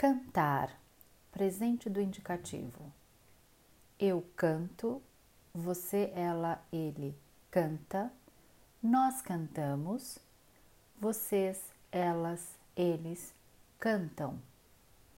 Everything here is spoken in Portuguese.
Cantar, presente do indicativo. Eu canto, você, ela, ele canta, nós cantamos, vocês, elas, eles cantam.